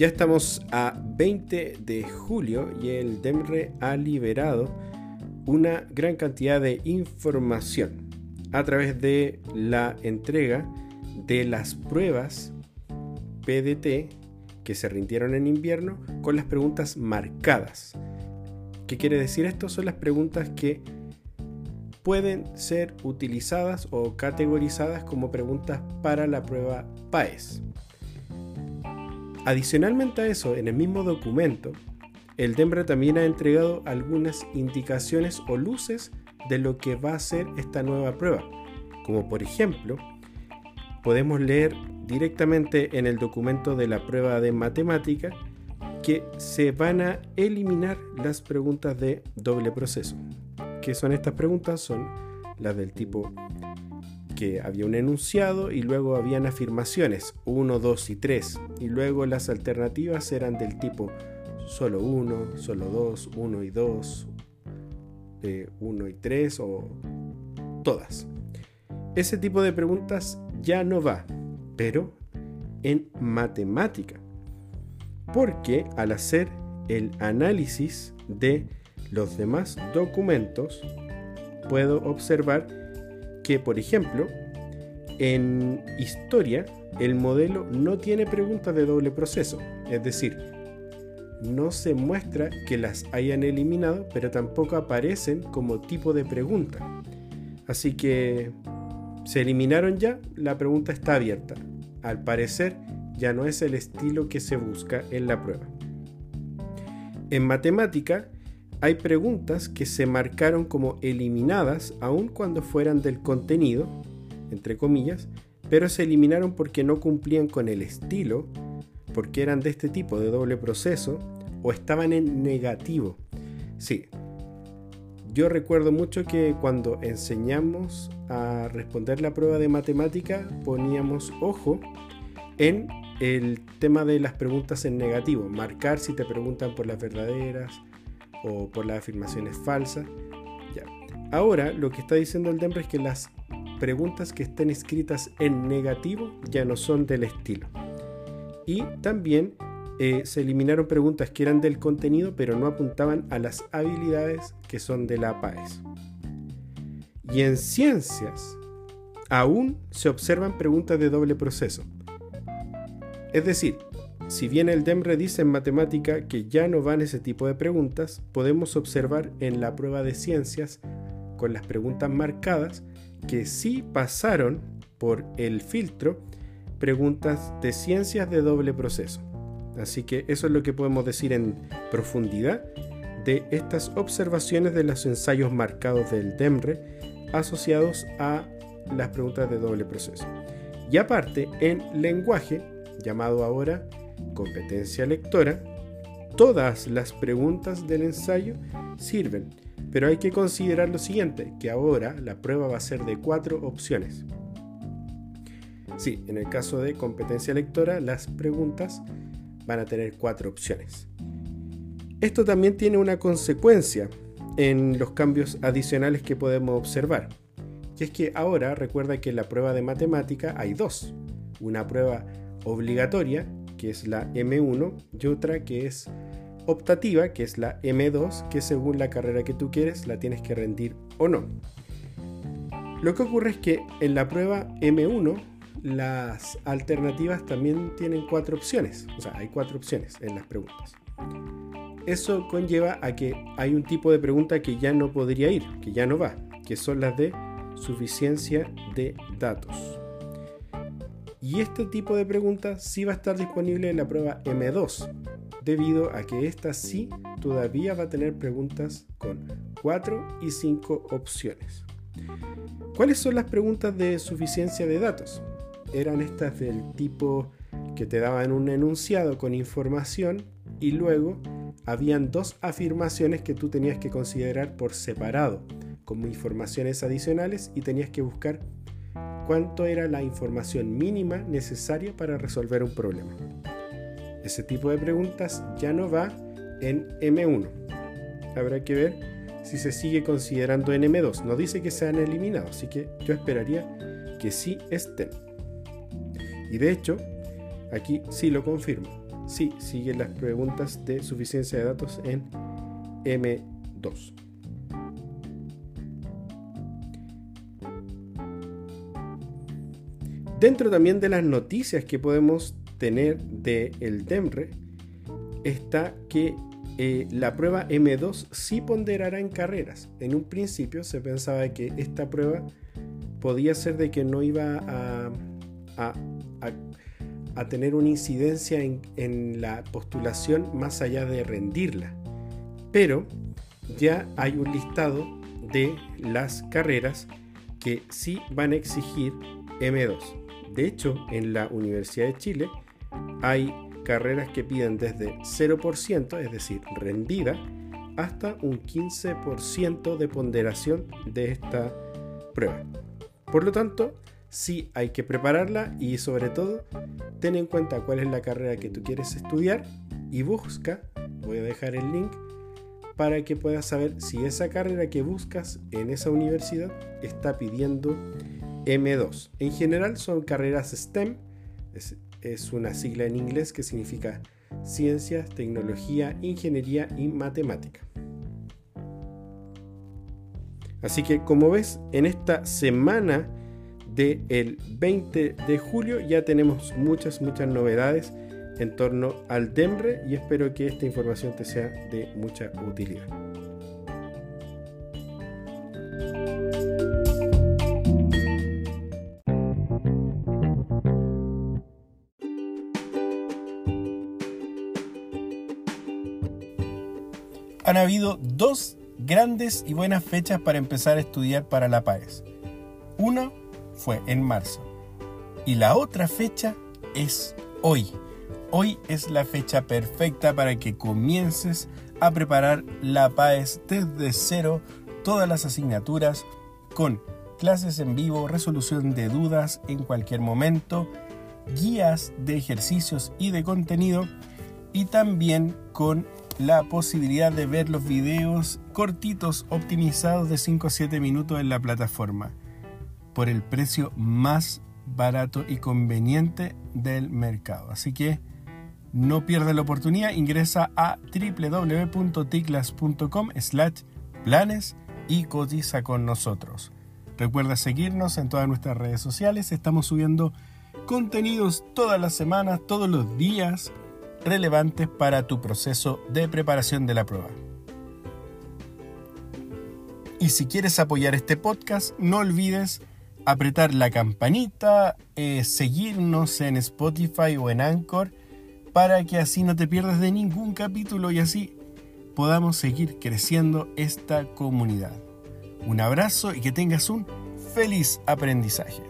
Ya estamos a 20 de julio y el DEMRE ha liberado una gran cantidad de información a través de la entrega de las pruebas PDT que se rindieron en invierno con las preguntas marcadas. ¿Qué quiere decir esto? Son las preguntas que pueden ser utilizadas o categorizadas como preguntas para la prueba PAES. Adicionalmente a eso, en el mismo documento, el DEMRE también ha entregado algunas indicaciones o luces de lo que va a ser esta nueva prueba, como por ejemplo, podemos leer directamente en el documento de la prueba de matemática que se van a eliminar las preguntas de doble proceso. ¿Qué son estas preguntas? Son las del tipo que había un enunciado y luego habían afirmaciones 1, 2 y 3 y luego las alternativas eran del tipo solo 1, solo 2, 1 y 2, 1 y 3 o todas. Ese tipo de preguntas ya no va, pero en matemática. Porque al hacer el análisis de los demás documentos, puedo observar que, por ejemplo, en historia, el modelo no tiene preguntas de doble proceso. Es decir, no se muestra que las hayan eliminado, pero tampoco aparecen como tipo de pregunta. Así que se eliminaron ya, la pregunta está abierta. Al parecer, ya no es el estilo que se busca en la prueba. En matemática, hay preguntas que se marcaron como eliminadas aun cuando fueran del contenido, entre comillas, pero se eliminaron porque no cumplían con el estilo, porque eran de este tipo de doble proceso o estaban en negativo. Sí, yo recuerdo mucho que cuando enseñamos a responder la prueba de matemática poníamos ojo en el tema de las preguntas en negativo, marcar si te preguntan por las verdaderas o por las afirmaciones falsas. Ya. Ahora lo que está diciendo el DEMRE es que las preguntas que estén escritas en negativo ya no son del estilo. Y también eh, se eliminaron preguntas que eran del contenido pero no apuntaban a las habilidades que son de la PAES. Y en ciencias aún se observan preguntas de doble proceso. Es decir, si bien el DEMRE dice en matemática que ya no van ese tipo de preguntas, podemos observar en la prueba de ciencias con las preguntas marcadas que sí pasaron por el filtro preguntas de ciencias de doble proceso. Así que eso es lo que podemos decir en profundidad de estas observaciones de los ensayos marcados del DEMRE asociados a las preguntas de doble proceso. Y aparte, en lenguaje, llamado ahora competencia lectora, todas las preguntas del ensayo sirven, pero hay que considerar lo siguiente, que ahora la prueba va a ser de cuatro opciones. Sí, en el caso de competencia lectora, las preguntas van a tener cuatro opciones. Esto también tiene una consecuencia en los cambios adicionales que podemos observar. Y es que ahora recuerda que en la prueba de matemática hay dos. Una prueba obligatoria, que es la M1, y otra que es optativa, que es la M2, que según la carrera que tú quieres la tienes que rendir o no. Lo que ocurre es que en la prueba M1 las alternativas también tienen cuatro opciones. O sea, hay cuatro opciones en las preguntas. Eso conlleva a que hay un tipo de pregunta que ya no podría ir, que ya no va, que son las de suficiencia de datos. Y este tipo de pregunta sí va a estar disponible en la prueba M2, debido a que esta sí todavía va a tener preguntas con 4 y 5 opciones. ¿Cuáles son las preguntas de suficiencia de datos? eran estas del tipo que te daban un enunciado con información y luego habían dos afirmaciones que tú tenías que considerar por separado como informaciones adicionales y tenías que buscar cuánto era la información mínima necesaria para resolver un problema. Ese tipo de preguntas ya no va en M1. Habrá que ver si se sigue considerando en M2. No dice que se han eliminado, así que yo esperaría que sí estén. Y de hecho, aquí sí lo confirmo, sí, sigue las preguntas de suficiencia de datos en M2. Dentro también de las noticias que podemos tener del el DEMRE está que eh, la prueba M2 sí ponderará en carreras. En un principio se pensaba que esta prueba podía ser de que no iba a, tener una incidencia en, en la postulación más allá de rendirla. Pero ya hay un listado de las carreras que sí van a exigir M2. De hecho, en la Universidad de Chile hay carreras que piden desde 0%, es decir, rendida, hasta un 15% de ponderación de esta prueba. Por lo tanto, sí hay que prepararla y sobre todo ten en cuenta cuál es la carrera que tú quieres estudiar y busca, voy a dejar el link, para que puedas saber si esa carrera que buscas en esa universidad está pidiendo M2. En general son carreras STEM, es, una sigla en inglés que significa ciencias, tecnología, ingeniería y matemática. Así que como ves, en esta semana del 20 de julio ya tenemos muchas, muchas novedades en torno al DEMRE y espero que esta información te sea de mucha utilidad. Han habido dos grandes y buenas fechas para empezar a estudiar para la PAES. Una fue en marzo y la otra fecha es hoy. Hoy es la fecha perfecta para que comiences a preparar la PAES desde cero, todas las asignaturas con clases en vivo, resolución de dudas en cualquier momento, guías de ejercicios y de contenido y también con la posibilidad de ver los videos cortitos optimizados de 5 a 7 minutos en la plataforma por el precio más barato y conveniente del mercado. Así que no pierdas la oportunidad, ingresa a www.ticlas.com slash planes y cotiza con nosotros. Recuerda seguirnos en todas nuestras redes sociales, estamos subiendo contenidos todas las semanas, todos los días relevantes para tu proceso de preparación de la prueba. Y si quieres apoyar este podcast, no olvides apretar la campanita, eh, seguirnos en Spotify o en Anchor, para que así no te pierdas de ningún capítulo y así podamos seguir creciendo esta comunidad. Un abrazo y que tengas un feliz aprendizaje.